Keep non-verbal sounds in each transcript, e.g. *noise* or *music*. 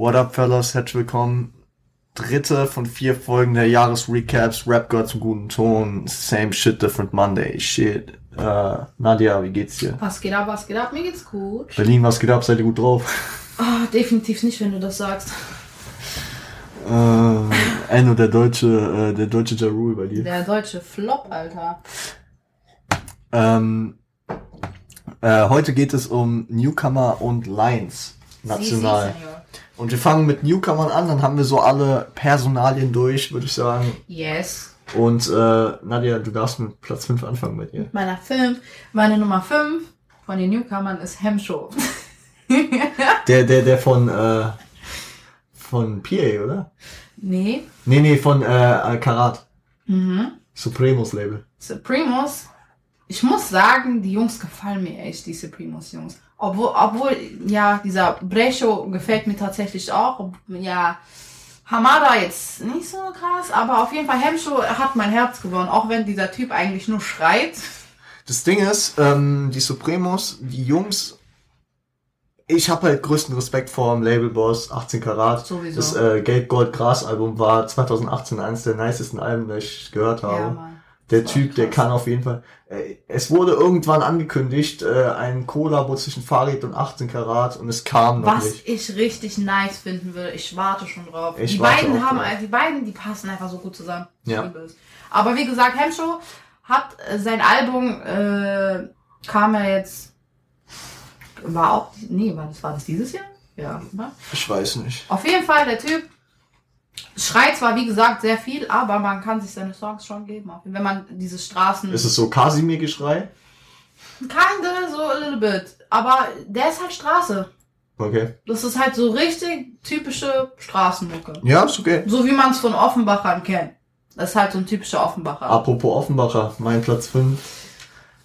What up, fellas? Herzlich willkommen. Dritte von vier Folgen der Jahresrecaps. Rap gehört zum guten Ton. Same shit, different Monday. Shit. Äh, Nadia, wie geht's dir? Was geht ab, was geht ab? Mir geht's gut. Berlin, was geht ab? Seid ihr gut drauf? Ah, definitiv nicht, wenn du das sagst. Äh, Enno, der deutsche, äh, der deutsche Ja Rule bei dir. Der deutsche Flop, Alter. Ähm, äh, heute geht es um Newcomer und Lines. National. Si, si, Senor. Und wir fangen mit Newcomern an, dann haben wir so alle Personalien durch, würde ich sagen. Yes. Und äh, Nadia, du darfst mit Platz 5 anfangen bei dir. Meiner 5, meine Nummer 5 von den Newcomern ist Hemshow. *laughs* Der, der, der von, äh, von PA, oder? nee, Nee, nee, von äh, Karat. mhm. Supremos Label. Supremos. Ich muss sagen, die Jungs gefallen mir echt, die Supremos Jungs. Obwohl, obwohl, ja, dieser Brecho gefällt mir tatsächlich auch. Ja, Hamada jetzt nicht so krass, aber auf jeden Fall Hemshow hat mein Herz gewonnen, auch wenn dieser Typ eigentlich nur schreit. Das Ding ist, ähm, die Supremos, die Jungs, ich habe halt größten Respekt vor dem Labelboss 18 Karat. Sowieso. Das äh, Gelb Gold Gras Album war 2018 eines der nicesten Alben, die ich gehört habe. Ja. Der Typ, der kann auf jeden Fall. Äh, es wurde irgendwann angekündigt, äh, ein Kollabo zwischen Farid und 18 Karat und es kam noch Was nicht. ich richtig nice finden würde, ich warte schon drauf. Ich die beiden haben, drauf. die beiden, die passen einfach so gut zusammen. Ja. Aber wie gesagt, Hemshow hat äh, sein Album, äh, kam ja jetzt, war auch, nee, war das, war das dieses Jahr? Ja? Ich weiß nicht. Auf jeden Fall, der Typ schreit zwar, wie gesagt, sehr viel, aber man kann sich seine Songs schon geben. Wenn man diese Straßen... Ist es so Kasimir-Geschrei? Kinda, so a little bit. Aber der ist halt Straße. Okay. Das ist halt so richtig typische Straßenmucke. Ja, ist okay. So wie man es von Offenbachern kennt. Das ist halt so ein typischer Offenbacher. Apropos Offenbacher, mein Platz 5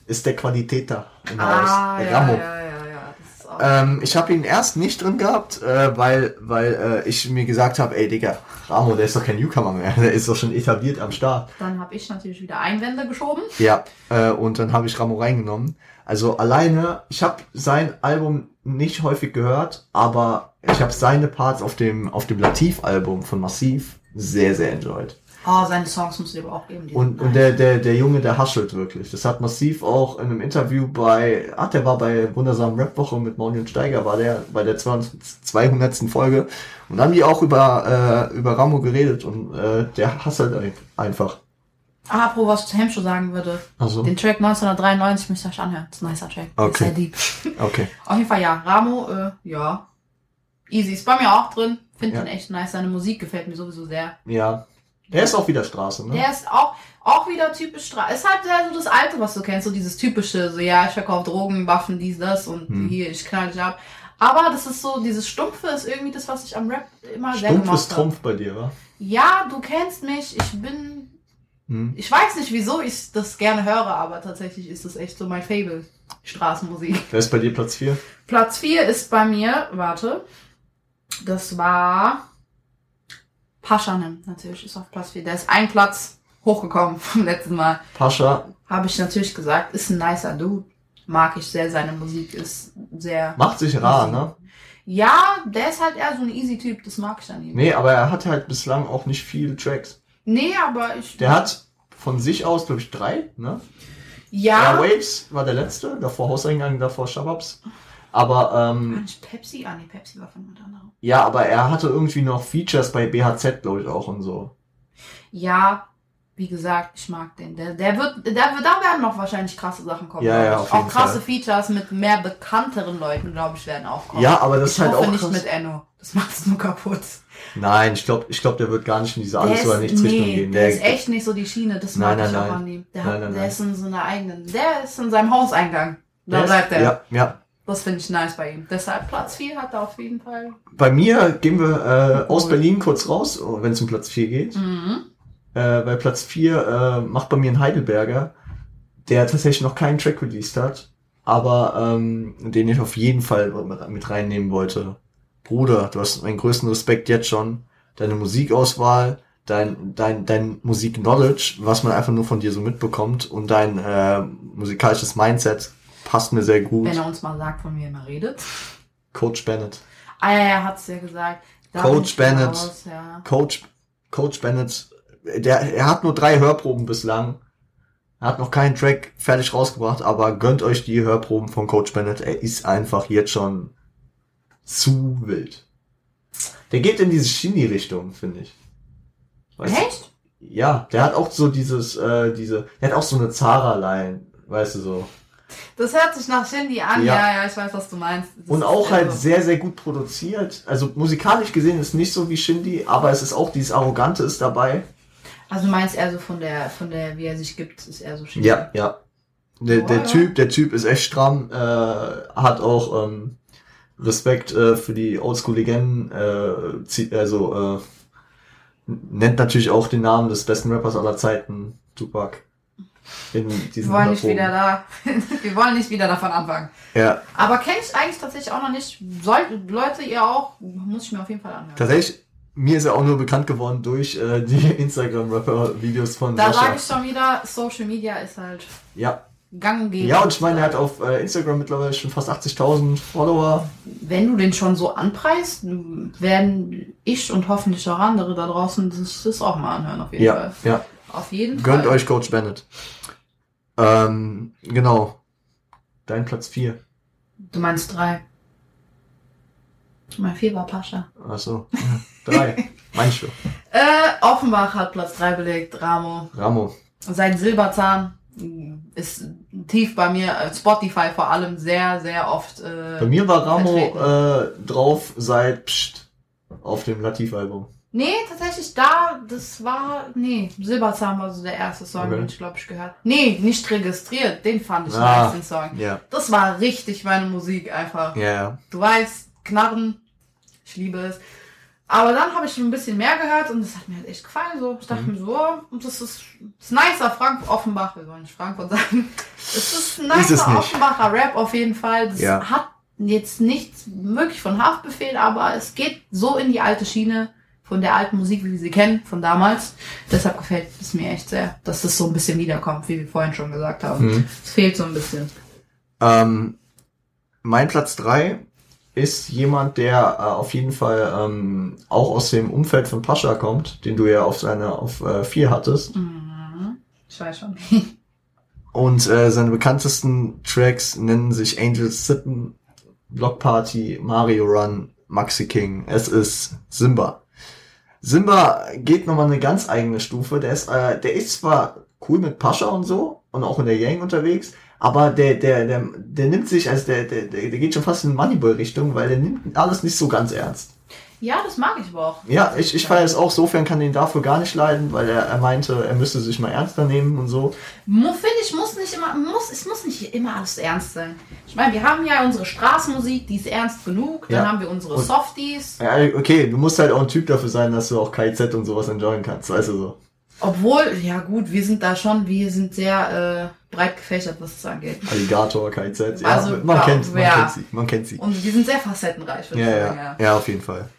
ist der Qualitäter im ah, Haus. Der ja, Ramo. ja, ja, ja. Das ist auch Ähm, ich habe ihn erst nicht drin gehabt, äh, weil, weil äh, ich mir gesagt habe, ey Digga, Ramo, der ist doch kein Newcomer mehr, *laughs* der ist doch schon etabliert am Start. Dann habe ich natürlich wieder Einwände geschoben. Ja, äh, und dann habe ich Ramo reingenommen. Also alleine, ich habe sein Album nicht häufig gehört, aber ich habe seine Parts auf dem auf dem Latif-Album von Massiv sehr, sehr enjoyed. Oh, seine Songs ich aber auch geben. Und, und der, der, der Junge, der haschelt wirklich. Das hat Massiv auch in einem Interview bei, ach, der war bei wundersamen Rap-Woche mit Mauli und Steiger, war der bei der 200. 200. Folge. Und dann haben die auch über, äh, über Ramo geredet und äh, der hasselt ein- einfach. Ah, apropos, was ich zu Hemshow sagen würde. Also, Den Track 1993 müsst ihr euch anhören. Das ist ein nicer Track. Okay. Sehr deep. *laughs* okay. Auf jeden Fall ja. Ramo, äh, ja. Easy. Ist bei mir auch drin. Finde Ja. ihn echt nice. Seine Musik gefällt mir sowieso sehr. Ja. Der ist auch wieder Straße, ne? Der ist auch, auch wieder typisch Stra Ist halt sehr so das Alte, was du kennst, so dieses typische, so ja, ich verkaufe Drogen, Waffen, dies, das und Hm. hier, ich knall dich ab. Aber das ist so, dieses Stumpfe ist irgendwie das, was ich am Rap immer sehr Stumpf gemacht ist habe. Trumpf bei dir, wa? Ja, du kennst mich, ich bin, Hm. ich weiß nicht, wieso ich das gerne höre, aber tatsächlich ist das echt so mein Fable, Straßenmusik. Wer ist bei dir Platz 4? Platz 4 ist bei mir, warte, das war Paschanem, natürlich, ist auf Platz 4. Der ist ein Platz hochgekommen vom letzten Mal. Pascha. Habe ich natürlich gesagt, ist ein nicer Dude. Mag ich sehr, seine Musik ist sehr... Macht sich rar, ne? Ja, der ist halt eher so ein easy Typ, das mag ich an ihm. Nee, aber er hat halt bislang auch nicht viele Tracks. Nee, aber ich... Der hat von sich aus, glaube ich, drei, ne? ja, Airwaves war der letzte, davor Hauseingang, davor Shababs. Aber ähm, Pepsi? Ah, nee, Pepsi war von jemand anderem. Ja, aber er hatte irgendwie noch Features bei BHZ, glaube ich, auch und so. Ja, wie gesagt, ich mag den. Der, der wird, der da werden noch wahrscheinlich krasse Sachen kommen. Ja, ja, auf Auch jeden krasse Fall. Features mit mehr bekannteren Leuten, glaube ich, werden auch kommen. Ja, aber das ich ist halt hoffe auch nicht krass. mit Enno. Das macht's nur kaputt. Nein, ich glaube, ich glaub, der wird gar nicht in diese alles der oder nichts Richtung nee, gehen. der, ist echt nicht so die Schiene. Das Nein, mag nein, ich auch nein. an ihm. Der, Nein, nein, der nein. ist in so einer eigenen. Der ist in seinem Hauseingang. Da der bleibt er. Ja, ja. Das finde ich nice bei ihm. Deshalb Platz 4 hat er auf jeden Fall. Bei mir gehen wir äh, aus. Berlin kurz raus, wenn es um Platz 4 geht. Mhm. Äh, bei Platz 4 äh, macht bei mir ein Heidelberger, der tatsächlich noch keinen Track released hat, aber ähm, den ich auf jeden Fall mit reinnehmen wollte. Bruder, du hast meinen größten Respekt jetzt schon. Deine Musikauswahl, dein, dein, dein Musik-Knowledge, was man einfach nur von dir so mitbekommt und dein äh, musikalisches Mindset passt mir sehr gut. Wenn er uns mal sagt, von wem er redet. Coach Bennett. Ah ja, er hat's ja gesagt. Da Coach Bennett. raus, ja. Coach, Coach Bennett, der, er hat nur drei Hörproben bislang. Er hat noch keinen Track fertig rausgebracht, aber gönnt euch die Hörproben von Coach Bennett. Er ist einfach jetzt schon zu wild. Der geht in diese Shindy-Richtung, finde ich. Weißt du? Echt? Ja, der hat auch so dieses, äh, diese, der hat auch so eine Zara-Line, weißt du so. Das hört sich nach Shindy an. Ja. Ja, ja, ich weiß, was du meinst. Das Und auch halt also- sehr, sehr gut produziert. Also musikalisch gesehen ist nicht so wie Shindy, aber es ist auch dieses Arrogante ist dabei. Also du meinst eher so von der, von der, wie er sich gibt, ist eher so Shindy. Ja, ja. Der, Oh, der ja. Typ, der Typ ist echt stramm, äh, hat auch ähm, Respekt äh, für die Oldschool-Legenden, äh, zie- also äh, nennt natürlich auch den Namen des besten Rappers aller Zeiten, Tupac. In Wir diesen wollen nicht wieder da, *laughs* wir wollen nicht wieder davon anfangen. Ja, Aber kenne ich eigentlich tatsächlich auch noch nicht. Sollt, Leute, ihr auch, muss ich mir auf jeden Fall anhören. tatsächlich, mir ist er auch nur bekannt geworden durch äh, die *laughs* Instagram-Rapper-Videos von Da sage ich schon wieder, Social Media ist halt Ja, gang und gäbe. Ja, und ich meine, er hat auf äh, Instagram mittlerweile schon fast 80.000 Follower. Wenn du den schon so anpreist, werden ich und hoffentlich auch andere da draußen sich das auch mal anhören, auf jeden Ja, Fall. ja. Auf jeden Gönnt Fall. euch Coach Bennett. Ähm, genau. Dein Platz 4. Du meinst drei. Mein vier war Pascha. Achso. *laughs* Drei. Meinst du? Äh, Offenbach hat Platz drei belegt, Ramo. Ramo. Sein Silberzahn ist tief bei mir, äh, Spotify vor allem, sehr, sehr oft. Äh, Bei mir war Ramo äh, drauf seit Psst auf dem Latif-Album. Nee, tatsächlich da, das war, nee, Silberzahn war so der erste Song, Okay. den ich glaube ich gehört. Nee, nicht registriert, den fand ich Ah. nice, den Song. Ja. Das war richtig meine Musik einfach. Ja, ja. Du weißt, Knarren, ich liebe es. Aber dann habe ich schon ein bisschen mehr gehört und das hat mir halt echt gefallen. So. Ich dachte Mhm. mir so, oh, das ist, das ist nicer Frank Offenbach, wir wollen nicht Frankfurt sagen. Es ist ein Ist es nicer. Offenbacher Rap auf jeden Fall. Das Ja. hat jetzt nichts wirklich von Haftbefehl, aber es geht so in die alte Schiene von der alten Musik, wie wir sie kennen, von damals. Deshalb gefällt es mir echt sehr, dass das so ein bisschen wiederkommt, wie wir vorhin schon gesagt haben. Mhm. Es fehlt so ein bisschen. Ähm, mein Platz drei ist jemand, der äh, auf jeden Fall ähm, auch aus dem Umfeld von Pascha kommt, den du ja auf seine auf äh, vier hattest. Mhm. Ich weiß schon. *laughs* Und äh, seine bekanntesten Tracks nennen sich Angels Sitten, Block Party, Mario Run, Maxi King. Es ist Simba. Simba geht nochmal eine ganz eigene Stufe. Der ist, äh, der ist zwar cool mit Pascha und so und auch in der Gang unterwegs, aber der, der, der, der nimmt sich, also der, der, der geht schon fast in Moneyboy-Richtung, weil der nimmt alles nicht so ganz ernst. Ja, das mag ich aber auch. Ja, ich, ich feiere es auch. Sofern kann den dafür gar nicht leiden, weil er, er meinte, er müsste sich mal ernster nehmen und so. Finde ich, muss nicht immer, muss, es muss nicht immer alles ernst sein. Ich meine, wir haben ja unsere Straßenmusik, die ist ernst genug. Dann Ja. haben wir unsere Und- Softies. Ja, okay, du musst halt auch ein Typ dafür sein, dass du auch KZ und sowas enjoyen kannst, weißt du so. Obwohl, ja gut, wir sind da schon, wir sind sehr äh, breit gefächert, was das angeht. Alligator, KZ, ja, Also, man ja, kennt, man ja. kennt sie, man kennt sie. Und wir sind sehr facettenreich, würde Ja, ich ja, ja, auf jeden Fall.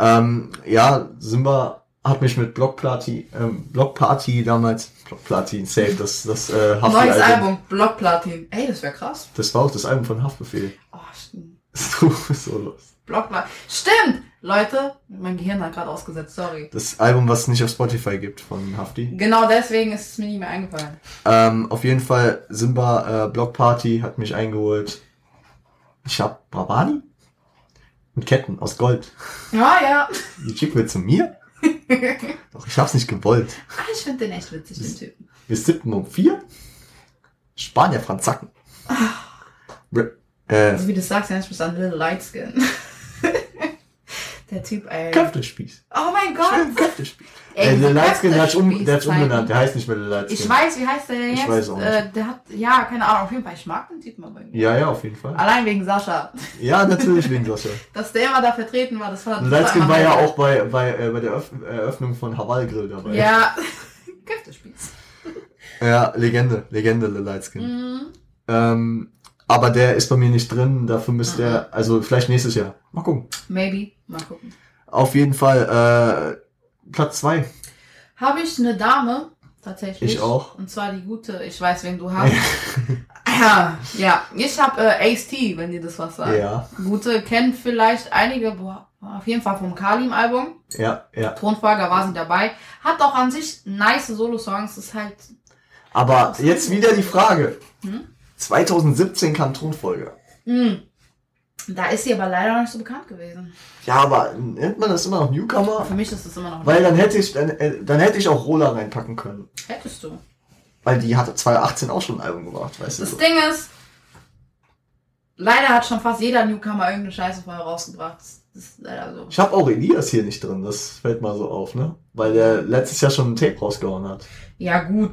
Ähm, ja, Simba hat mich mit Block Party, ähm, Block Party damals, Block Party, safe, das, das, äh, Haftbefehl- Neues Album, Blockplatin. Ey, das wäre krass. Das war auch das Album von Haftbefehl. Oh, stimmt. *laughs* So, so los. Blockplatin. Stimmt! Leute, mein Gehirn hat gerade ausgesetzt, sorry. Das Album, was es nicht auf Spotify gibt von Hafti. Genau deswegen ist es mir nicht mehr eingefallen. Ähm, auf jeden Fall, Simba, äh, Block Party hat mich eingeholt. Ich hab Brabani? Mit Ketten aus Gold. Ja, ja. Die Chick will zu mir? *laughs* Doch, ich hab's nicht gewollt. Ah, ich finde den echt witzig, den Typen. Wir sippen um vier. Spanier Franzacken. Rip. Äh, Also wie du sagst, ja, ich bin ein Little Lightskin. *laughs* Der Typ, ey. Köftespieß. Oh mein Gott. Köftespieß. Ey, der Lightskin, der hat um, der zeigen. umbenannt. Der heißt nicht mehr der Lightskin. Ich weiß, wie heißt der denn Ich jetzt? weiß auch nicht. Äh, der hat, ja, keine Ahnung, auf jeden Fall, ich mag den Typen aber irgendwie. Ja, ja, auf jeden Fall. Allein wegen Sascha. Ja, natürlich wegen Sascha. *laughs* Dass der immer da vertreten war, das war... immer war ja auch bei, bei, äh, bei der Öff Eröffnung von Haval Grill dabei. Ja. *laughs* Köftespieß. Ja, Legende, Legende, The Lightskin. Mhm. Ähm, aber der ist bei mir nicht drin, dafür müsste er, also vielleicht nächstes Jahr. Mal gucken. Maybe. Mal gucken. Auf jeden Fall, äh, Platz zwei. Habe ich eine Dame, tatsächlich. Ich auch. Und zwar die gute, ich weiß, wen du hast. ja, *laughs* ja, ich habe äh, Ace T, wenn dir das was sagt. Ja. Gute, kennen vielleicht einige, boah, Auf jeden Fall vom Kalim-Album. Ja, ja. Thronfolger war sie dabei. Hat auch an sich nice Solo-Songs. Ist halt. Aber jetzt wieder die Frage. Hm? 2017 kam Thronfolger. Mh. Da ist sie aber leider noch nicht so bekannt gewesen. Ja, aber nennt man das immer noch Newcomer? Für mich ist es immer noch. Weil dann hätte ich, dann, äh, dann hätte ich auch Rola reinpacken können. Hättest du. Weil die hatte 2018 auch schon ein Album gemacht, weißt du? Das. Ding ist, leider hat schon fast jeder Newcomer irgendeine Scheiße vorher rausgebracht. Das das ist leider so. Ich habe auch Elias hier nicht drin, das fällt mal so auf, ne? Weil der letztes Jahr schon ein Tape rausgehauen hat. Ja, gut.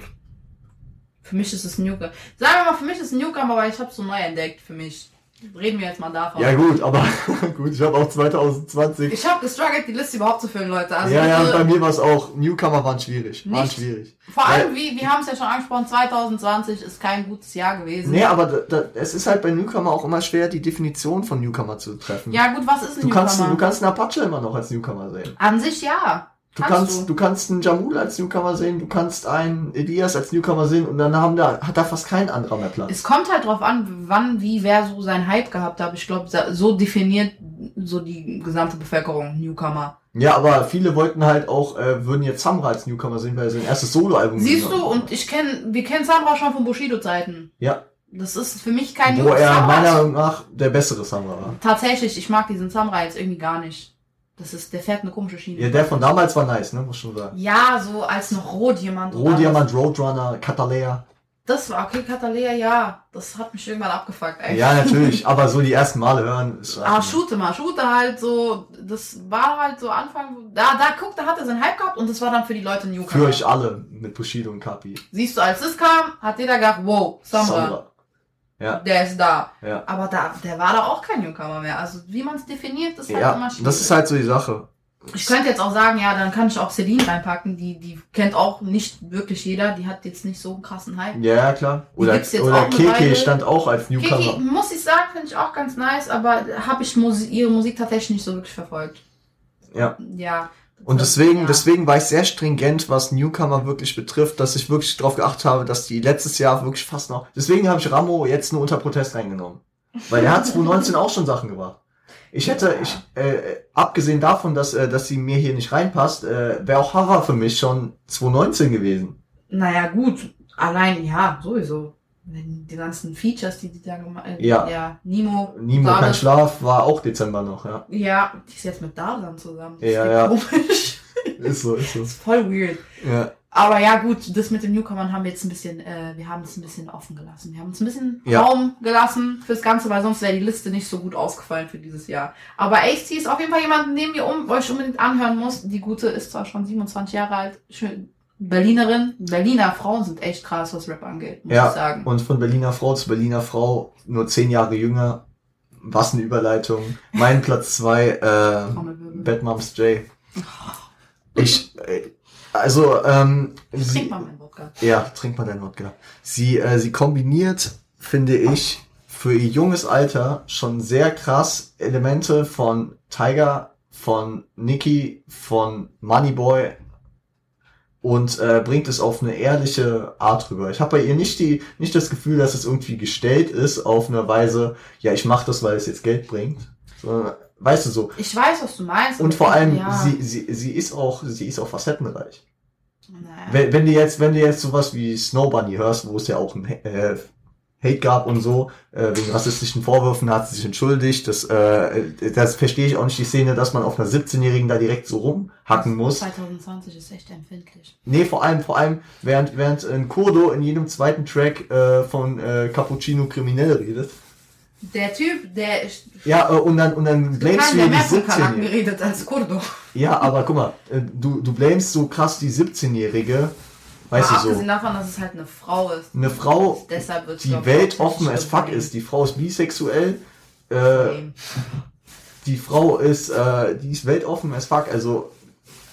Für mich ist es ein Newcomer. Sagen wir mal, für mich ist es ein Newcomer, aber ich habe so neu entdeckt für mich. Reden wir jetzt mal davon. Ja gut, aber *laughs* gut, ich habe auch 2020. Ich habe gestruggelt, die Liste überhaupt zu füllen, Leute. Also ja, ja, bei mir war es auch. Newcomer waren schwierig. Waren Nicht? schwierig. vor allem, wie, wir haben es ja schon angesprochen, 2020 ist kein gutes Jahr gewesen. Nee, aber da, da, es ist halt bei Newcomer auch immer schwer, die Definition von Newcomer zu treffen. Ja, gut, was ist ein du Newcomer? kannst, du kannst einen Apache immer noch als Newcomer sehen. An sich ja. Du Kannst kannst, du. du. kannst einen Jamul als Newcomer sehen, du kannst einen Elias als Newcomer sehen und dann haben da, hat da fast kein anderer mehr Platz. Es kommt halt drauf an, wann, wie, wer so seinen Hype gehabt hat. Ich glaube, so definiert so die gesamte Bevölkerung Newcomer. Ja, aber viele wollten halt auch, äh, würden jetzt Samra als Newcomer sehen, weil er sein erstes Soloalbum Siehst du, gemacht hat. und ich kenne, wir kennen Samra schon von Bushido-Zeiten. Ja, Das ist für mich kein wo er meiner Meinung nach der bessere Samra war. Tatsächlich, ich mag diesen Samra jetzt irgendwie gar nicht. Das ist, der fährt eine komische Schiene. Ja, der von damals war nice, ne, muss schon sagen. Ja, so als noch Rohdiamant. Rohdiamant, Roadrunner, Katalea. Das war, okay, Katalea, ja. Das hat mich irgendwann abgefuckt, ey. Ja, natürlich, aber so die ersten Male hören ist Ah, Shooter mal, Shooter halt so, das war halt so Anfang, da, da guck, da hat er seinen Hype gehabt und das war dann für die Leute Newcomer. Für euch alle mit Bushido und Kapi. Siehst du, als das kam, hat jeder gedacht, wow, Samra, Samra. Ja, der ist da. ja. Aber da, der war da auch kein Newcomer mehr. Also, wie man es definiert, ist halt immer Ja, schwierig. das ist halt so die Sache. Ich könnte jetzt auch sagen, ja, dann kann ich auch Celine reinpacken, die, die kennt auch nicht wirklich jeder, die hat jetzt nicht so einen krassen Hype. Ja, klar. Oder, oder Keke stand auch als Newcomer. Kiki, muss ich sagen, finde ich auch ganz nice, aber habe ich Musi ihre Musik tatsächlich nicht so wirklich verfolgt. Ja. Ja. Und deswegen, ja. deswegen war ich sehr stringent, was Newcomer wirklich betrifft, dass ich wirklich darauf geachtet habe, dass die letztes Jahr wirklich fast noch. Deswegen habe ich Ramo jetzt nur unter Protest reingenommen. Weil er hat *laughs* 2019 auch schon Sachen gemacht. Ich hätte, ich, äh, abgesehen davon, dass, äh, dass sie mir hier nicht reinpasst, äh, wäre auch Hara für mich schon 2019 gewesen. Naja, gut. Allein, ja, sowieso. Wenn Die ganzen Features, die die da gemacht haben. Ja. ja. Nimo. Nimo kein Schlaf war auch Dezember noch, ja. Ja, die ist jetzt mit Dardan zusammen. Das Ja, ist ja. Komisch. *laughs* Ist so, ist so. ist voll weird. Ja, Aber ja, gut, das mit den Newcomern haben wir jetzt ein bisschen, äh, wir haben es ein bisschen offen gelassen. Wir haben uns ein bisschen Ja. Raum gelassen fürs Ganze, weil sonst wäre die Liste nicht so gut ausgefallen für dieses Jahr. Aber Ace T ist auf jeden Fall jemand, den ihr um, euch unbedingt anhören muss. Die gute ist zwar schon 27 Jahre alt, schön Berlinerin. Berliner Frauen sind echt krass, was Rap angeht, muss Ja, ich sagen. und von Berliner Frau zu Berliner Frau, nur zehn Jahre jünger. Was eine Überleitung. Mein Platz zwei, äh. Bad Moms J. Ich, äh, also, ähm, Trink sie, mal meinen Wodka. ja, trink mal dein Wodka. Sie, äh, sie kombiniert, finde ich, für ihr junges Alter schon sehr krass Elemente von Tiger, von Nicki, von Moneyboy und äh, bringt es auf eine ehrliche Art rüber. Ich habe bei ihr nicht die nicht das Gefühl, dass es irgendwie gestellt ist auf eine Weise, ja, ich mache das, weil es jetzt Geld bringt, sondern weißt du so. Ich weiß, was du meinst. Und vor allem ja. sie sie sie ist auch sie ist auch facettenreich. Naja. Wenn, wenn du jetzt, wenn du jetzt sowas wie Snow Bunny hörst, wo es ja auch ein äh, Hate gab und so, äh, wegen rassistischen Vorwürfen hat sie sich entschuldigt. Das, äh, das verstehe ich auch nicht die Szene, dass man auf einer 17-Jährigen da direkt so rumhacken muss. 2020 ist echt empfindlich. Nee, vor allem, vor allem, während, während ein Kurdo in jedem zweiten Track äh, von äh, Cappuccino Kriminell redet. Der Typ, der Ja, äh, und dann, und dann blamest du ja mehr die von Kanaken 17-Jährige. geredet als Kurdo. Ja, aber guck mal, äh, du, du blamest so krass die 17-Jährige, weißt Aber du so. abgesehen davon, dass es halt eine Frau ist. Eine Frau, Deshalb wird die Welt offen as fuck ist. Die Frau ist bisexuell. Äh, die Frau ist, äh, die ist weltoffen as fuck. Also,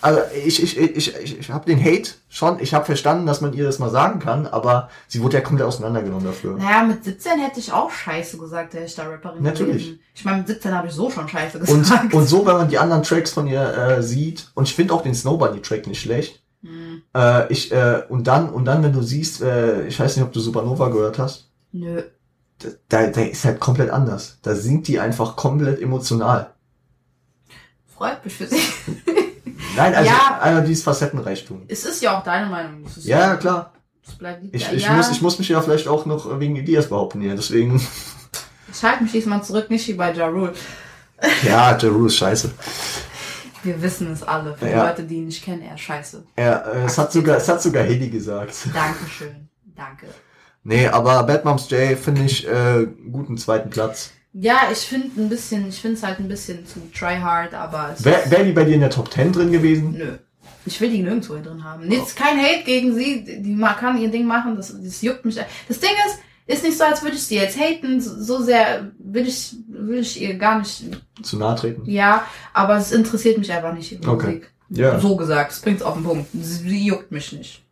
also ich, ich, ich, ich, ich habe den Hate schon. Ich habe verstanden, dass man ihr das mal sagen kann, aber sie wurde ja komplett auseinandergenommen dafür. Naja, mit 17 hätte ich auch Scheiße gesagt, der ich da Rapperin Natürlich. gewesen. Ich meine, mit 17 habe ich so schon Scheiße Und, gesagt. und so, wenn man die anderen Tracks von ihr äh, sieht, und ich finde auch den Snow Bunny Track nicht schlecht. Hm, Äh, ich, äh, und dann, und dann, wenn du siehst, äh, ich weiß nicht, ob du Supernova gehört hast, nö. da, da ist halt komplett anders. Da singt die einfach komplett emotional. Freut mich für sie. *laughs* Nein, also Ja. einer dieses Facettenreichtum. es ist ja auch deine Meinung. Ist Ja, klar. Ich, ja, ich, ja, muss, ich muss mich ja vielleicht auch noch wegen Elias behaupten hier. Deswegen, ich halte mich diesmal zurück, nicht wie bei Ja Rule. ja, Jeru ist scheiße. Wir wissen es alle. Für die Ja. Leute, die ihn nicht kennen, er ist scheiße. Er, äh, es, hat sogar, es hat sogar Hedy gesagt. Dankeschön. Danke. Nee, aber Bad Moms J finde ich äh, guten zweiten Platz. Ja, ich finde ein bisschen, ich finde es halt ein bisschen zu tryhard, aber Wäre ist, wär die bei dir in der Top 10 drin gewesen? nö. Ich will die nirgendwo drin haben. Jetzt kein Hate gegen sie, die kann ihr Ding machen, das, das juckt mich. Das Ding ist, ist nicht so, als würde ich sie jetzt haten, so sehr will ich, will ich ihr gar nicht, Zu nahe treten? ja, aber es interessiert mich einfach nicht, ihre Okay. Musik. Ja. So gesagt, es bringt's auf den Punkt. Sie, juckt mich nicht.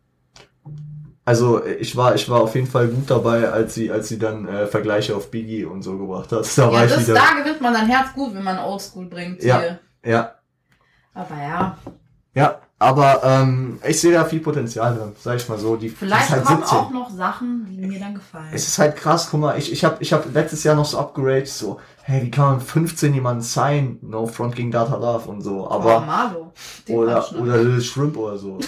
Also ich war, ich war auf jeden Fall gut dabei, als sie, als sie dann äh, Vergleiche auf Biggie und so gebracht hat. Da war ja, ich das, wieder. da gewinnt man sein Herz gut, wenn man Oldschool bringt. Ja. Hier. Ja, Aber ja, ja. Aber ähm, ich sehe da viel Potenzial drin, sag ich mal so. Die, vielleicht ist halt kommen 17. auch noch Sachen, die mir dann gefallen. Es ist halt krass, guck mal, ich, ich habe ich hab letztes Jahr noch so upgraded, so, hey, wie kann man 15 jemanden sein? No Front gegen Data Love und so. oh, Aber Marlo. Den oder, oder Lil Shrimp oder so.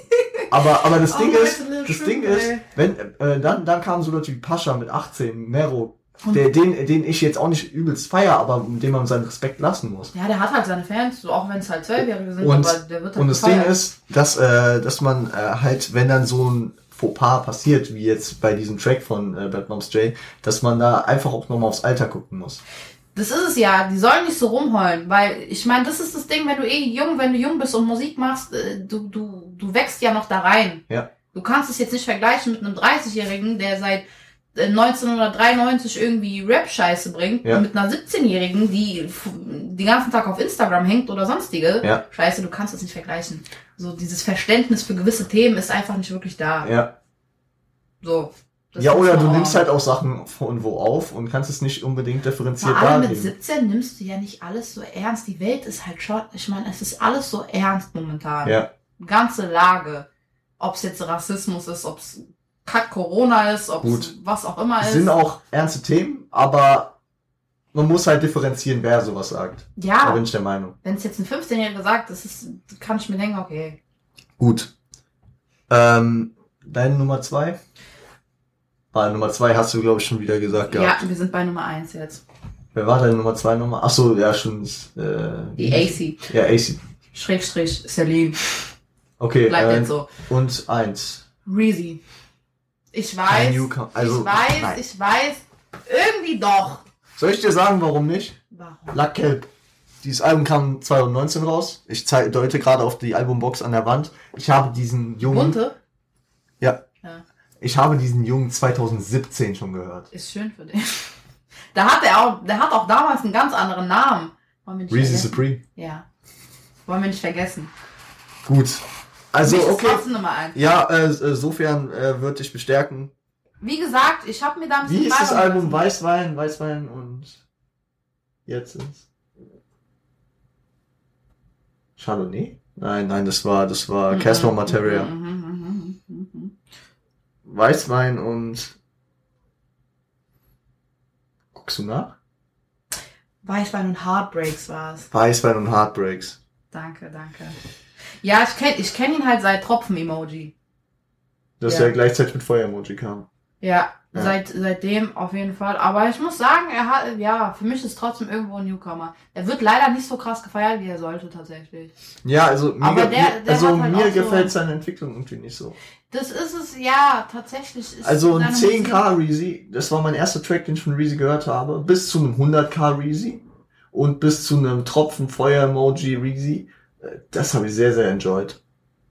*laughs* aber, aber das Oh, Ding ist, das Shrimp, Ding ist, ey. wenn, äh, dann, dann kamen so Leute wie Pascha mit 18, Mero, der, den, den ich jetzt auch nicht übelst feier, aber dem man seinen Respekt lassen muss. Ja, der hat halt seine Fans, so auch wenn es halt Zwölfjährige sind, Und- aber der wird halt Und das gefeiert. Ding ist, dass, äh, dass man äh, halt, wenn dann so ein Fauxpas passiert, wie jetzt bei diesem Track von äh, Bad Moms J, dass man da einfach auch nochmal aufs Alter gucken muss. Das ist es ja, die sollen nicht so rumheulen, weil ich meine, das ist das Ding, wenn du eh jung, wenn du jung bist und Musik machst, äh, du, du, du wächst ja noch da rein. Ja. Du kannst es jetzt nicht vergleichen mit einem 30-Jährigen, der seit 1993 irgendwie Rap-Scheiße bringt, Ja. mit einer 17-Jährigen, die den ganzen Tag auf Instagram hängt oder sonstige Ja. Scheiße, du kannst es nicht vergleichen. So, dieses Verständnis für gewisse Themen ist einfach nicht wirklich da. Ja. So. Das ja, oder du nimmst halt auch Sachen von wo auf und kannst es nicht unbedingt differenziert Vor allem mit darlegen. 17 nimmst du ja nicht alles so ernst. Die Welt ist halt schon, ich meine, es ist alles so ernst momentan. Ja, Ganze Lage. Ob es jetzt Rassismus ist, ob es Kack Corona ist, ob was auch immer es ist. sind auch ernste Themen, aber man muss halt differenzieren, wer sowas sagt. Da ja, bin ich der Meinung. wenn es jetzt ein 15-Jähriger sagt, das ist, kann ich mir denken, okay. Gut. Ähm, deine Nummer zwei? Ah, Nummer zwei hast du, glaube ich, schon wieder gesagt gehabt. Ja, wir sind bei Nummer 1 jetzt. Wer war deine Nummer zwei Nummer? Ach so, ja, schon. Äh, Die AC. Ja, AC. Schrägstrich Celine. Okay, Bleibt äh, jetzt so. und eins. Reezy. Ich weiß. Also, ich weiß, nein. ich weiß, irgendwie doch. Soll ich dir sagen, warum nicht? Warum? Lack Kelp. Dieses Album kam 2019 raus. Ich deute gerade auf die Albumbox an der Wand. Ich habe diesen Jungen. Bunte Ja. Ja. Ich habe diesen Jungen 2017 schon gehört. ist schön für dich. *laughs* Da hat er auch, der hat auch damals einen ganz anderen Namen. Reezy vergessen. Supreme. Ja. Wollen wir nicht vergessen. Gut. Also, okay. trotzdem Nummer eins. Ja, äh, äh, sofern äh, würde ich bestärken. Wie gesagt, ich habe mir da ein Wie bisschen ist das Album? Weißwein, Weißwein und jetzt ist Chardonnay? Nein, nein, das war das war Mhm, Casper mhm, Materia. mhm, mhm, mhm. Weißwein und guckst du nach? Weißwein und Heartbreaks war es. Weißwein und Heartbreaks. Danke, danke. Ja, ich kenn, ich kenn ihn halt seit Tropfen-Emoji. Dass Ja. er gleichzeitig mit Feuer-Emoji kam. Ja, Ja. Seit, seitdem auf jeden Fall. Aber ich muss sagen, er hat, ja, für mich ist trotzdem irgendwo ein Newcomer. Er wird leider nicht so krass gefeiert, wie er sollte tatsächlich. Ja, also mir, Aber der- der also halt mir auch so- gefällt seine Entwicklung irgendwie nicht so. Das ist es, ja, tatsächlich. Ist Also ein seine 10k Musik- Reezy, das war mein erster Track, den ich von Reezy gehört habe, bis zu einem 100k Reezy und bis zu einem Tropfen Feuer Emoji Reezy. Das habe ich sehr, sehr enjoyed.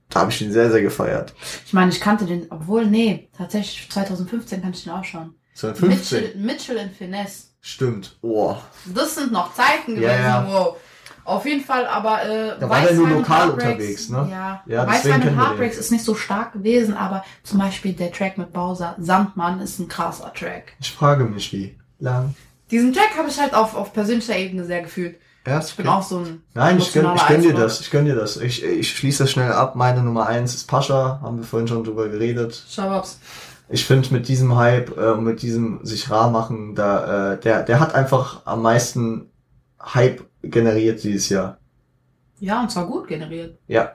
Da habe ich ihn sehr, sehr gefeiert. Ich meine, ich kannte den, obwohl, nee, tatsächlich 2015 kannte ich den auch schon. 2015. Mitchell, Mitchell in Finesse. Stimmt. Oh. Das sind noch Zeiten gewesen, ja. wo. Auf jeden Fall, aber äh, Da war der nur lokal unterwegs, ne? Ja, Ja, Weißwein und Heartbreaks ist nicht so stark gewesen, aber zum Beispiel der Track mit Bowser, Sandmann, ist ein krasser Track. Ich frage mich, wie lang. Diesen Track habe ich halt auf, auf persönlicher Ebene sehr gefühlt. Erst Ich bin auch so ein. Nein, ich gönn, ich gönn dir das. Ich gönn dir das. Ich, ich schließe das schnell ab. Meine Nummer eins ist Pascha. Haben wir vorhin schon drüber geredet. Shababs. Ich finde mit diesem Hype äh, und mit diesem sich rar machen, da, äh, der, der hat einfach am meisten Hype generiert dieses Jahr. Ja, und zwar gut generiert. Ja.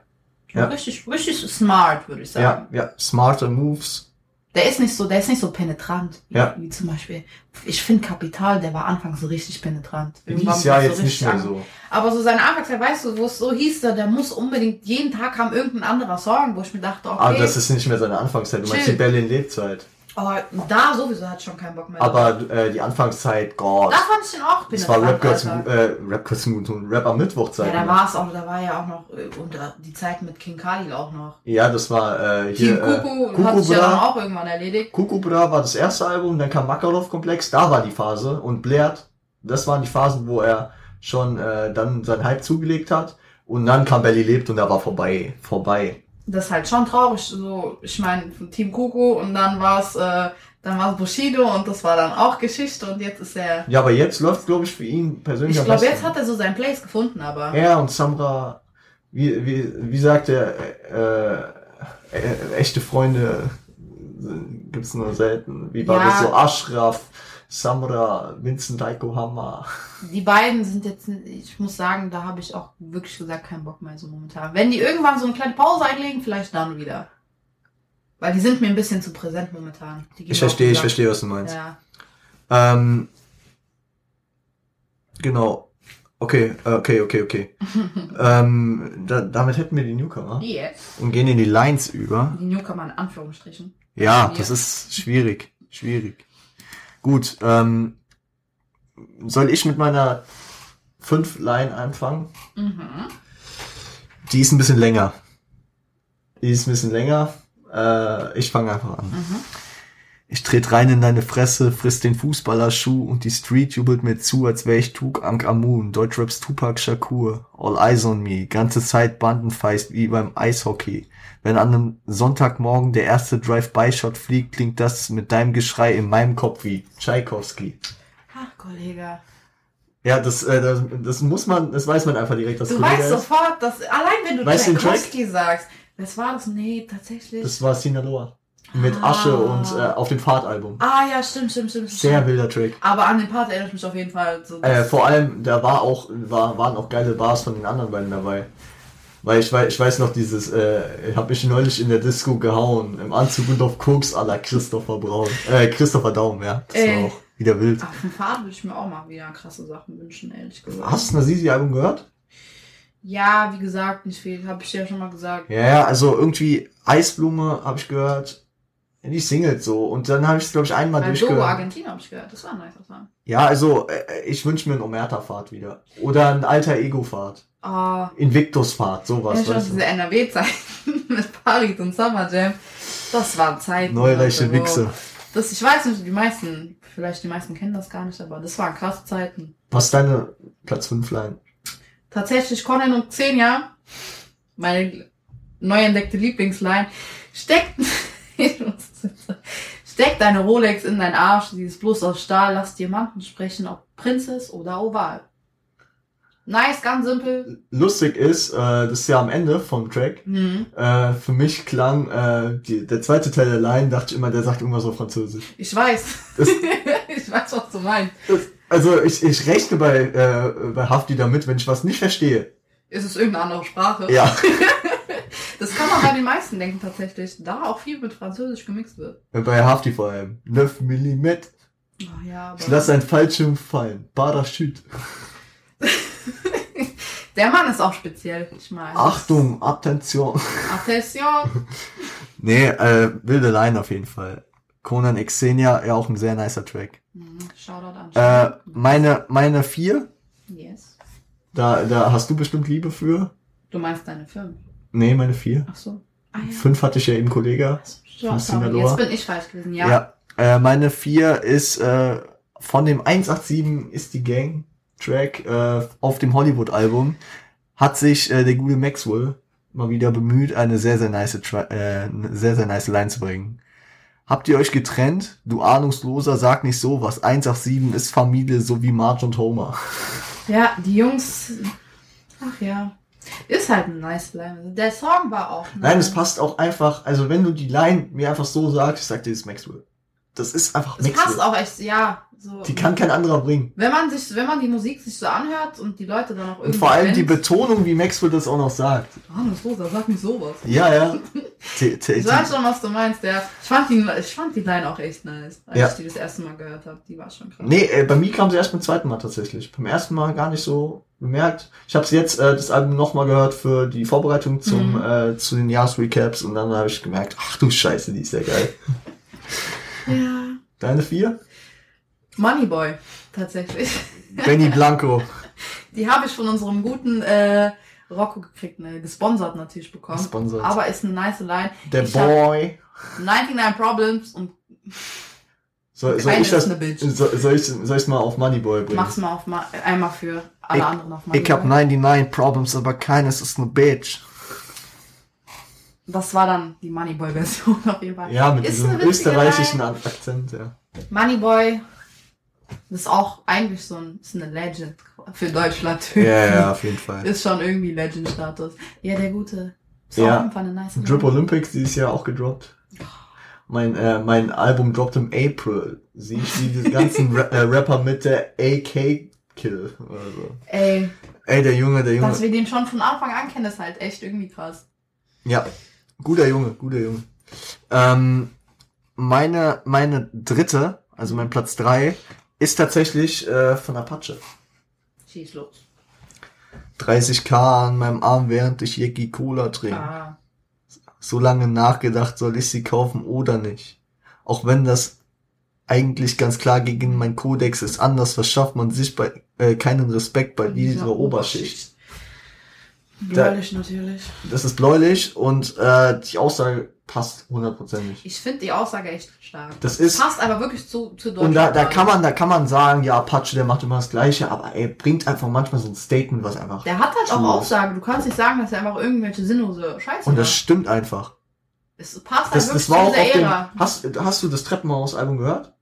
Ja. Richtig, richtig smart, würde ich sagen. Ja, ja, smarter Moves. Der ist nicht so, der ist nicht so penetrant. Wie, Ja. wie zum Beispiel, ich finde Kapital, der war anfangs so richtig penetrant. Irgendwann Dieses Jahr wurde jetzt so nicht mehr an- so. Aber so seine Anfangszeit, weißt du, wo es so hieß, der, der muss unbedingt, jeden Tag kam irgendein anderer Song, wo ich mir dachte, okay, Aber das ist nicht mehr seine Anfangszeit. Du meinst die Chill. Berlin-Lebzeit. Aber da sowieso hat schon keinen Bock mehr. Aber äh, die Anfangszeit, Gott. da fand ich den auch Das war Rap Girls, äh, Rap Girls Moon, Rap am Mittwochzeit. Ja, da war es auch, da war ja auch noch, äh, und da, die Zeit mit King Khalil auch noch. Ja, das war äh, hier. äh, Kuku hat sich ja dann auch irgendwann erledigt. Kuku Bra war das erste Album, dann kam Makarov Komplex, da war die Phase. Und Blair, das waren die Phasen, wo er schon äh, dann seinen Hype zugelegt hat. Und dann kam Belly lebt und da war vorbei. Vorbei. Das ist halt schon traurig, so, ich meine, Team Kuku und dann war es, äh, dann war es Bushido und das war dann auch Geschichte und jetzt ist er, Ja, aber jetzt läuft, glaube ich, für ihn persönlich ich glaube, jetzt hat er so seinen Place gefunden, aber. Er und Samra, wie, wie, wie sagt er, äh, äh, echte Freunde gibt's nur selten. Wie war Ja. das so? Ashraf, Samra, Vincent Heiko Hammer. Die beiden sind jetzt, ich muss sagen, da habe ich auch wirklich gesagt, keinen Bock mehr so momentan. Wenn die irgendwann so eine kleine Pause einlegen, vielleicht dann wieder. Weil die sind mir ein bisschen zu präsent momentan. Ich verstehe, ich verstehe, was du meinst. Ja. Ähm, genau. Okay, äh, okay, okay, okay. *laughs* ähm, da, damit hätten wir die Newcomer Yes. und gehen in die Lines über. Die Newcomer in Anführungsstrichen. Ja. das ist schwierig. Schwierig. Gut, ähm, soll ich mit meiner 5 Line anfangen? Mhm. Die ist ein bisschen länger. Die ist ein bisschen länger. Äh, ich fange einfach an. Mhm. Ich tret rein in deine Fresse, friss den Fußballerschuh und die Street jubelt mir zu, als wär ich Tuk Ankh Amun, Deutschraps Tupac Shakur, All Eyes on Me, ganze Zeit Bandenfeist wie beim Eishockey. Wenn an einem Sonntagmorgen der erste Drive-By-Shot fliegt, klingt das mit deinem Geschrei in meinem Kopf wie Tchaikovsky. Ach, Kollege. Ja, das, äh, das, das muss man, das weiß man einfach direkt, dass Du Kollege weißt ist. sofort, dass, allein wenn du Weißt? Tchaikovsky sagst, was war das? Nee, tatsächlich. Das war Sinaloa. Mit Ah. Asche und äh, auf dem Fahrtalbum. ah, ja, stimmt, stimmt, stimmt. stimmt. Sehr wilder Track. Aber an den Part erinnere ich mich auf jeden Fall. So, Äh, vor allem, da war auch, war, waren auch geile Bars von den anderen beiden dabei. Weil ich weiß, ich weiß noch dieses, äh, ich hab mich neulich in der Disco gehauen, im Anzug und auf Koks à la Christopher Braun. Äh, Christopher Daum, ja. Das Ey. war auch wieder wild. Auf dem Pfad würde ich mir auch mal wieder krasse Sachen wünschen, ehrlich gesagt. Hast du das Easy-Album gehört? Ja, wie gesagt, nicht viel. Habe ich dir ja schon mal gesagt. Ja, ja, also irgendwie Eisblume habe ich gehört. Die Singles so. Und dann habe ich es, glaube ich, einmal Bei Dogo durchgehört. Argentina habe ich gehört. Das war ein nicer Song. Ja, also äh, ich wünsche mir einen Omerta-Fahrt wieder. Oder ein alter Ego-Fahrt. Oh, Invictus-Fahrt, sowas, ja, schon diese NRW-Zeiten *laughs* mit Paris und Summer Jam. Das waren Zeiten. Neureiche wo- Wichse. Das, ich weiß nicht, die meisten, vielleicht die meisten kennen das gar nicht, aber das waren krasse Zeiten. Was ist deine Platz 5 Line? Tatsächlich Conan und Xenia, meine neu entdeckte Lieblingsline, steckt, *laughs* steck deine Rolex in dein Arsch, sie ist bloß aus Stahl, lass Diamanten sprechen, ob Prinzess oder Oval. Nice, ganz simpel. Lustig ist, äh, das ist ja am Ende vom Track. Hm. Äh, für mich klang äh, die, der zweite Teil der Line, dachte ich immer, der sagt irgendwas auf Französisch. Ich weiß. *laughs* Ich weiß, was du meinst. Das, also ich, ich rechne bei, äh, bei Hafti damit, wenn ich was nicht verstehe. Ist es irgendeine andere Sprache? Ja. *laughs* Das kann man bei den meisten denken tatsächlich, da auch viel mit Französisch gemixt wird. bei Hafti vor allem. 9 mm. Oh, ja, Ich lasse ein Fallschirm fallen. Parachute. *laughs* der Mann ist auch speziell. Ich meine. Achtung, Attention. Attention. *laughs* Nee, äh, wilde Line auf jeden Fall. Conan Xenia, ja auch ein sehr nicer Track. Mhm, Shoutout an. Äh, meine, meine vier, Yes. da, da hast du bestimmt Liebe für. Du meinst deine Film. Nee, meine vier. Ach so. Ah, ja. Fünf hatte ich ja eben Kollege. So, von sorry, jetzt bin ich falsch gewesen, ja. Ja. äh, meine vier ist äh, von dem 187 ist die Gang Track äh, auf dem Hollywood Album hat sich äh, der gute Maxwell mal wieder bemüht, eine sehr sehr nice Tra äh, eine sehr sehr nice Line zu bringen. Habt ihr euch getrennt? Du Ahnungsloser, sag nicht so was. 187 ist Familie, so wie Marge und Homer. Ja, die Jungs. Ach ja. Ist halt ein nice Line. Der Song war auch nice. Nein, es passt auch einfach, also wenn du die Line mir einfach so sagst, ich sag dir, das ist Maxwell. Das ist einfach Es Maxwell. passt auch echt, ja. So, Die kann kein anderer bringen. wenn man sich, wenn man die Musik sich so anhört und die Leute dann auch irgendwie. Und vor allem die kennt- Betonung, wie Maxwell das auch noch sagt. Rosa, sag nicht sowas. Ja, ja. *laughs* Ich weiß schon, was du meinst, ja. Ich fand die, ich fand die Line auch echt nice, als Ja. ich die das erste Mal gehört habe. Die war schon krass. Nee, äh, bei mir kam sie erst beim zweiten Mal tatsächlich. Beim ersten Mal gar nicht so bemerkt. Ich habe jetzt äh, das Album nochmal gehört für die Vorbereitung zum Mhm. äh, zu den Jahresrecaps und dann habe ich gemerkt, ach du Scheiße, die ist ja geil. Ja. Deine vier? Moneyboy, tatsächlich. Benny Blanco. *laughs* Die habe ich von unserem guten äh, Rocco gekriegt, ne, gesponsert natürlich bekommen. Gesponsert. Aber ist eine nice Line. Der Ich Boy. 99 Problems und Soll, soll keine ich das ist eine Bitch. soll, soll ich soll ich's mal auf Moneyboy bringen? mach's mal auf ma einmal für alle Ich- anderen auf Moneyboy. Ich hab 99 Problems, aber keines ist eine Bitch. Das war dann die Moneyboy-Version *laughs* auf jeden Fall. Ja, mit Ist diesem österreichischen Line. Akzent, ja. Moneyboy ist auch eigentlich so ein, ist eine Legend für Deutschland. Ja, ja, auf jeden Fall. Ist schon irgendwie Legend-Status. Ja, der gute. Ist Ja. auf jeden Fall eine nice Drip. Olympics dieses Jahr auch gedroppt. Mein, äh, mein Album droppt im April. Sieh ich die ganzen Ra äh, Rapper mit der AK Kill oder so. Ey, Ey, der Junge, der Junge. dass wir den schon von Anfang an kennen, ist halt echt irgendwie krass. Ja, guter Junge, guter Junge. Ähm, meine, meine dritte, also mein Platz drei, ist tatsächlich äh, von Apache. Schieß los. 30k an meinem Arm, während ich Jackie Cola trinke. Ah. So lange nachgedacht, soll ich sie kaufen oder nicht. Auch wenn das eigentlich ganz klar gegen mein Kodex ist, anders verschafft man sich bei äh, keinen Respekt bei dieser, Oberschicht. Bläulich natürlich. Das ist bläulich und äh, die Aussage passt hundertprozentig. Ich finde die Aussage echt stark. Das ist Passt aber wirklich zu, zu Deutschland. und da, da kann man da kann man sagen, ja Apache, der macht immer das Gleiche, aber er bringt einfach manchmal so ein Statement, was einfach Der hat halt auch True. Aussage. Du kannst nicht sagen, dass er einfach irgendwelche sinnlose Scheiße und das macht. stimmt einfach. Es passt halt Das, wirklich das war zu auch dieser auf dem. Ära. Hast, hast du das Treppenhaus-Album gehört?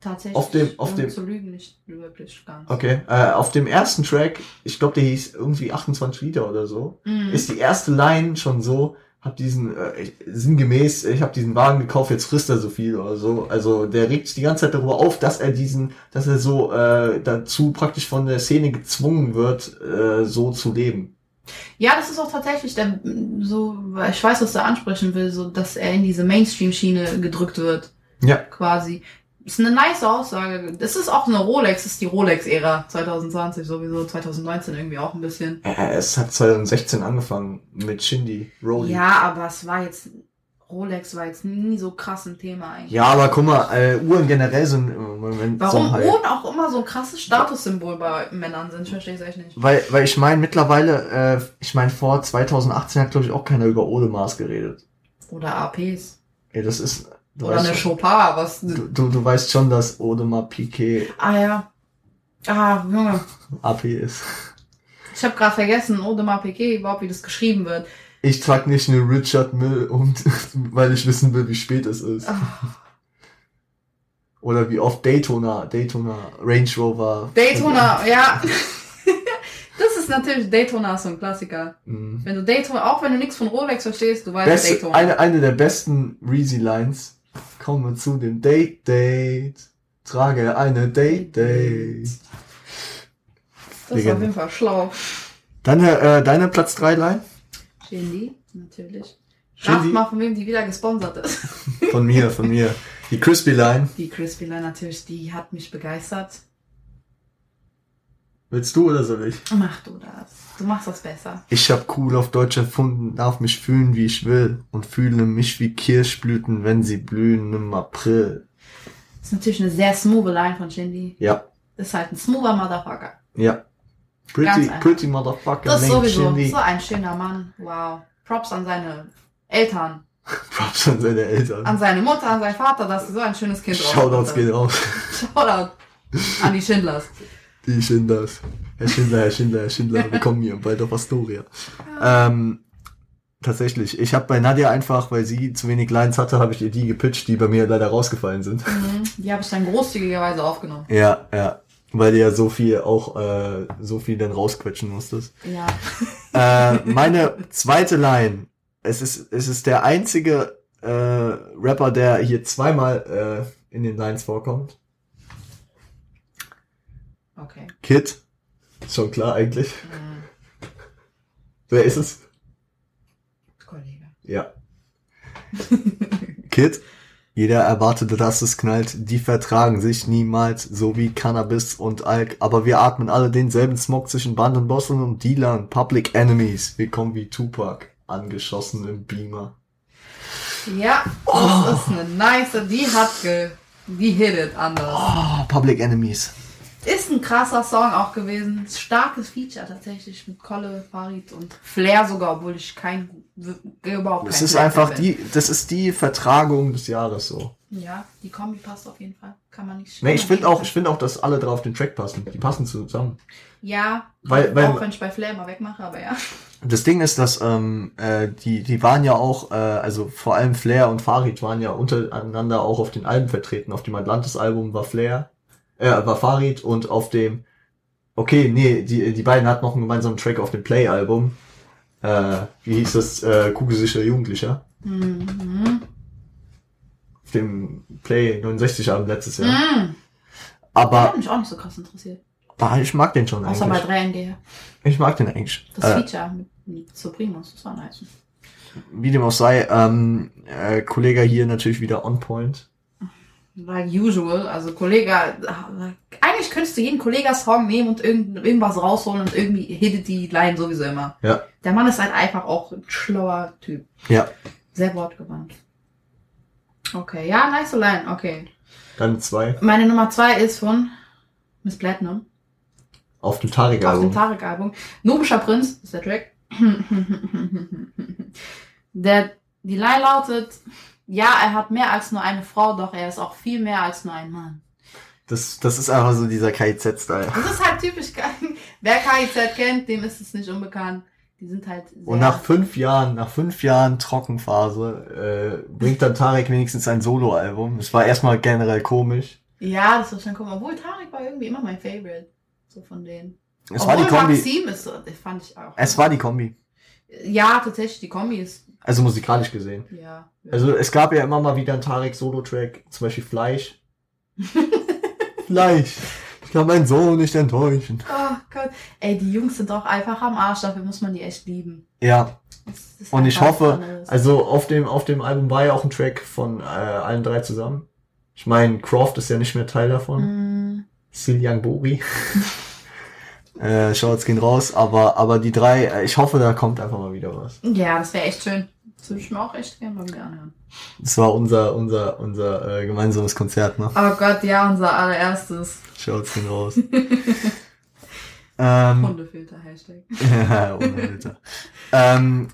Tatsächlich. auf dem- auf dem- zu lügen nicht wirklich ganz. Okay. Äh, auf dem ersten Track, ich glaube, der hieß irgendwie 28 Lieder oder so, Mhm. ist die erste Line schon so, hab diesen, äh, sinngemäß, ich habe diesen Wagen gekauft, jetzt frisst er so viel oder so. Also der regt sich die ganze Zeit darüber auf, dass er diesen, dass er so äh, dazu praktisch von der Szene gezwungen wird, äh, so zu leben. Ja, das ist auch tatsächlich der, so, weil ich weiß, was er ansprechen will, so, dass er in diese Mainstream-Schiene gedrückt wird, Ja. quasi. Ist eine nice Aussage. Das ist auch eine Rolex, das ist die Rolex-Ära 2020, sowieso 2019 irgendwie auch ein bisschen. Äh, es hat 2016 angefangen mit Shindy, Rolly. Ja, aber es war jetzt, Rolex war jetzt nie so krass ein Thema eigentlich. Ja, aber guck mal, äh, Uhren generell sind im Moment Warum so Hype. Uhren auch immer so ein krasses Statussymbol bei Männern sind, ich verstehe es echt nicht. Weil, weil ich meine, mittlerweile, äh, ich meine, vor 2018 hat, glaube ich, auch keiner über Audemars geredet. Oder APs. Ja, das ist. Du Oder eine Chopin, was. du, du, du weißt schon, dass Audemars Piquet Ah ja. Ah, Junge. AP ist. Ich habe gerade vergessen, Audemars Piguet, überhaupt wie das geschrieben wird. Ich trage nicht eine Richard Mill und *laughs* weil ich wissen will, wie spät es ist. Ah. Oder wie oft Daytona, Daytona, Range Rover. Daytona, ja. *laughs* das ist natürlich, Daytona ist so ein Klassiker. Mhm. Wenn du Daytona, auch wenn du nichts von Rolex verstehst, du weißt Beste, Daytona. eine, eine der besten Reezy-Lines. Kommen wir zu dem Date, Date. Trage eine Date, Date. das ist auf jeden Fall schlau. Deine, äh, deine Platz 3 Line? Shindy, natürlich. Shindy? Rat mal, von wem die wieder gesponsert ist. Von mir, von mir. Die Crispy Line. Die Crispy Line natürlich, die hat mich begeistert. Willst du oder soll ich? Mach du das. Du machst das besser. Ich hab cool auf Deutsch erfunden, darf mich fühlen, wie ich will. Und fühle mich wie Kirschblüten, wenn sie blühen im April. Das ist natürlich eine sehr smooth Line von Shindy. Ja, Ist halt ein smoother Motherfucker. ja. Pretty, pretty motherfucker Das ist sowieso Shindy. so ein schöner Mann. Wow. Props an seine Eltern, *laughs* Props an seine Eltern. an seine Mutter, an seinen Vater, dass sie so ein schönes Kind Shoutouts auf. haben. *laughs* Shoutout an die Schindlers. Die Schindlers. Herr Schindler, Herr Schindler, Herr Schindler, *laughs* wir kommen hier bald auf Astoria. Ähm, tatsächlich, ich habe bei Nadja einfach, weil sie zu wenig Lines hatte, habe ich ihr die gepitcht, die bei mir leider rausgefallen sind. Mhm. Die habe ich dann großzügigerweise aufgenommen. Ja, ja. Weil du ja so viel auch, äh, so viel dann rausquetschen musstest. Ja. *laughs* äh, meine zweite Line. Es ist, es ist der einzige äh, Rapper, der hier zweimal in den Lines vorkommt. Okay. Kid. Schon klar eigentlich. Wer ist es? Kollege. Ja. *laughs* Kid. Jeder erwartete, dass es knallt. Die vertragen sich niemals, so wie Cannabis und Alk. Aber wir atmen alle denselben Smog zwischen Bandenbossen und Dealern. Public Enemies. Wir kommen wie Tupac. Angeschossen im Beamer. Ja, das ist eine nice, die hat ge, die hittet anders. Oh, Public Enemies. Krasser Song auch gewesen. Starkes Feature tatsächlich mit Kolle, Farid und Flair sogar, obwohl ich kein, überhaupt Das kein ist Flair einfach bin. die, das ist die Vertragung des Jahres so. Ja, die Kombi passt auf jeden Fall. Kann man nicht Nee, ich finde auch, ich finde auch, dass alle drauf den Track passen. Die passen zusammen. Ja, Weil- weil- auch wenn ich bei Flair mal wegmache, aber ja. Das Ding ist, dass ähm, äh, die die waren ja auch, äh, also vor allem Flair und Farid waren ja untereinander auch auf den Alben vertreten. Auf dem Atlantis-Album war Flair, äh, war Farid und auf dem, okay, nee, die die beiden hatten noch einen gemeinsamen Track auf dem Play-Album. Äh, wie hieß das? Äh, Kugelsicher Jugendlicher. Mhm. Auf dem Play 69-Album letztes Jahr. Mhm. Aber hat mich auch nicht so krass interessiert. ah, ich mag den schon Außer bei eigentlich. 3NG. Ich mag den eigentlich. Das Äh, Feature mit, mit Supremos, das war nice. wie dem auch sei, ähm, äh, Kollege hier natürlich wieder on point. Like usual, also Kollege, eigentlich könntest du jeden Kollega-Song nehmen und irgend, irgendwas rausholen und irgendwie hittet die Line sowieso immer. Ja. Der Mann ist halt einfach auch ein schlauer Typ. Ja. Sehr wortgewandt. Okay, ja, nice Line, okay. Dann zwei Meine Nummer zwei ist von Miss Platinum auf dem auf dem Tarek-Album. Tarek-Album. Nubischer Prinz ist der Track. *laughs* der, die Line lautet, ja, er hat mehr als nur eine Frau, doch er ist auch viel mehr als nur ein Mann. Das, das ist einfach so dieser KIZ-Style. Das ist halt typisch, wer KIZ kennt, dem ist es nicht unbekannt. Die sind halt Und nach fünf Jahren, nach fünf Jahren Trockenphase, äh, bringt dann Tarek wenigstens ein Solo-Album. Es war erstmal generell komisch. Ja, das war schon cool. Obwohl Tarek war irgendwie immer mein Favorite. So von denen. Es war die Obwohl Kombi. Maxim ist fand ich auch. Es war die Kombi. Ja, tatsächlich, die Kombi ist, Also musikalisch gesehen. ja. ja. Also es gab ja immer mal wieder einen Tarek-Solo-Track, zum Beispiel Fleisch. *laughs* Fleisch. Ich kann meinen Sohn nicht enttäuschen. oh Gott. Ey, die Jungs sind auch einfach am Arsch, dafür muss man die echt lieben. Ja, Und ich hoffe, anderes. Also auf dem, auf dem Album war ja auch ein Track von äh, allen drei zusammen. Ich meine, Croft ist ja nicht mehr Teil davon. Mm, Siliang Bori. *laughs* äh, Shouts gehen raus, aber, aber die drei, äh, ich hoffe, da kommt einfach mal wieder was. ja, das wäre echt schön. Das würde ich mir auch echt gerne bei mir anhören. Das war unser, unser, unser äh, gemeinsames Konzert, ne? Oh Gott, ja, unser allererstes Shouts gehen raus. *laughs* ähm, *laughs* Hundefilter, Hashtag. ja, ohne Filter. ähm,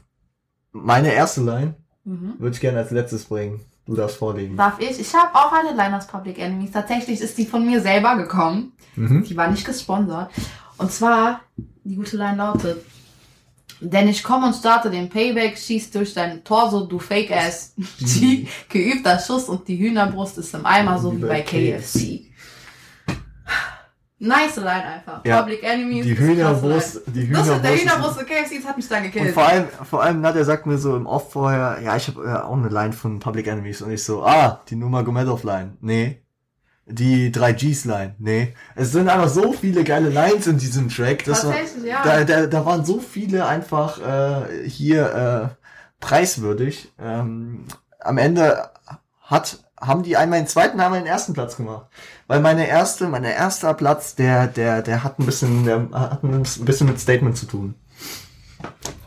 meine erste Line Mhm. würde ich gerne als letztes bringen. Du darfst vorlegen. Darf ich? Ich habe auch eine Line aus Public Enemies. Tatsächlich ist die von mir selber gekommen. Mhm. Die war nicht gesponsert. Und zwar, die gute Line lautet, denn ich komme und starte den Payback, schießt durch dein Torso, du Fake-Ass. *laughs* G, geübter Schuss und die Hühnerbrust ist im Eimer, so wie bei KFC. Nice Line einfach. Ja. Public Enemies. Die Hühnerbrust, die Line. Das mit der Hühnerbrust. Hühnerbrust und KFC, das hat mich dann Und gekillt. vor allem, vor allem Nadja sagt mir so im Off vorher, ja, ich habe äh, auch eine Line von Public Enemies und ich so, ah, die Nummer Gomedov Line, nee. Die 3Gs Line, nee. Es sind einfach so viele geile Lines in diesem Track. Das war, ja. da, da, da waren so viele einfach äh, hier äh, preiswürdig. Ähm, am Ende hat haben die einmal den zweiten, einmal den ersten Platz gemacht. Weil meine erste, mein erster Platz, der, der, der hat ein bisschen, der hat ein bisschen mit Statement zu tun.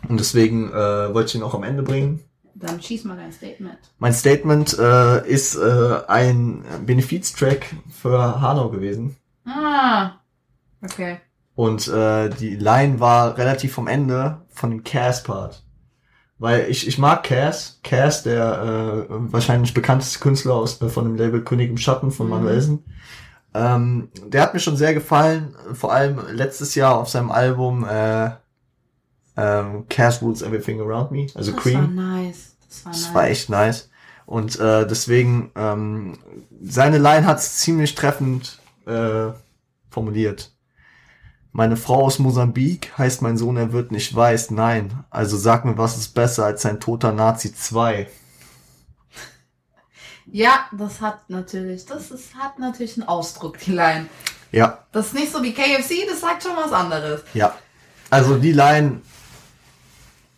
Und deswegen äh, wollte ich ihn auch am Ende bringen. Dann schieß mal dein Statement. Mein Statement äh, ist äh, ein Benefiztrack für Hanau gewesen. Ah. Okay. Und äh, die Line war relativ vom Ende von dem Cass-Part. Weil ich, ich mag Cass. Cass, der äh, wahrscheinlich bekannteste Künstler aus, äh, von dem Label König im Schatten von Mhm. Manuelsen. Ähm, der hat mir schon sehr gefallen. Vor allem letztes Jahr auf seinem Album äh, ähm, Cass Rules Everything Around Me, also Das Cream. war nice. Das war Das nice. war echt nice. Und äh, deswegen, ähm, seine Line hat's ziemlich treffend äh, formuliert. Meine Frau aus Mosambik heißt mein Sohn, er wird nicht weiß. Nein. Also sag mir, was ist besser als ein toter Nazi 2? Ja, das hat natürlich, das ist, hat natürlich einen Ausdruck, die Line. Ja, Das ist nicht so wie KFC, das sagt schon was anderes. ja. Also die Line,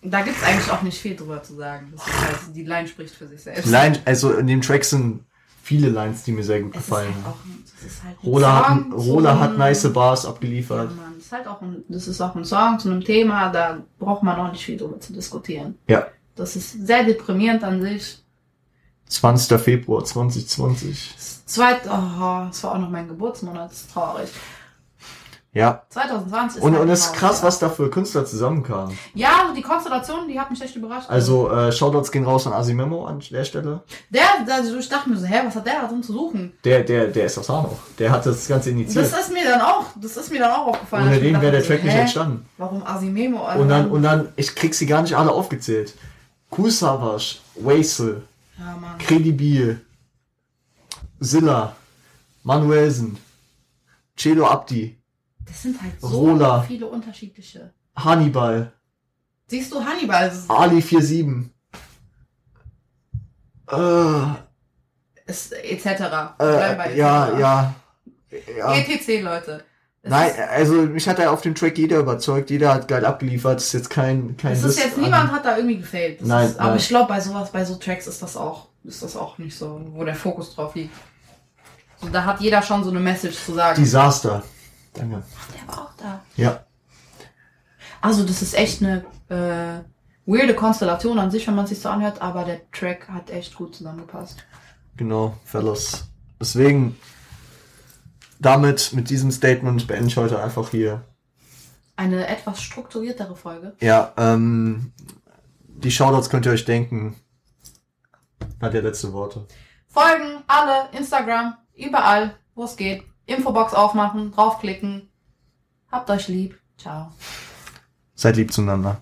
Da gibt's eigentlich auch nicht viel drüber zu sagen. Das ist halt, die Line spricht für sich selbst. Line, also in dem Track sind viele Lines, die mir sehr gut es ist gefallen. halt auch ist halt ein Rola hat, Rola hat nice Bars Ja, abgeliefert. Mann, das ist halt auch ein, das ist auch ein Song zu einem Thema, da braucht man auch nicht viel drüber zu diskutieren. Ja. Das ist sehr deprimierend an sich. 20. Februar 2020. Zweit, oh, das war auch noch mein Geburtsmonat, das ist traurig. Ja. 2020 ist Und, halt und es ist traurig, krass, ja. was da für Künstler zusammenkamen. Ja, die Konstellation, die hat mich echt überrascht. Also, äh, Shoutouts gehen raus an Asimemo an der Stelle. Der, also ich dachte mir so, hä, was hat der da drin zu suchen? Der, der, der ist aus Hanau. Der hat das Ganze initiiert. Das ist mir dann auch, das ist mir dann auch aufgefallen. Ohne den wäre der Track nicht hä, entstanden. Warum Asimemo? Und dann, und dann, ich krieg sie gar nicht alle aufgezählt. Kusavasch, Waisel, ja. Credibil, Silla, Manuelsen, Celo Abdi, Das sind halt so Rola. viele unterschiedliche. Hannibal, Siehst du Hannibal? Das Ali 47. Äh, etc. Äh, ja, ja. ja. ETC, Leute. Es Nein, also mich hat er auf dem Track jeder überzeugt, jeder hat geil abgeliefert, das ist jetzt kein kein es ist jetzt, an- niemand hat da irgendwie gefailt. Das Nein, ist, aber nein. ich glaube, bei sowas, bei so Tracks ist das auch, ist das auch nicht so, wo der Fokus drauf liegt. So, da hat jeder schon so eine Message zu sagen. Desaster. Danke. der war auch da. Ja, Also, das ist echt eine äh, weirde Konstellation an sich, wenn man sich so anhört, aber der Track hat echt gut zusammengepasst. genau, Fellas. Deswegen damit mit diesem Statement beende ich heute einfach hier. Eine etwas strukturiertere Folge. Ja, ähm die Shoutouts könnt ihr euch denken. Hat der letzte Worte. Folgen, alle, Instagram, überall, wo es geht. Infobox aufmachen, draufklicken. Habt euch lieb. Ciao. Seid lieb zueinander.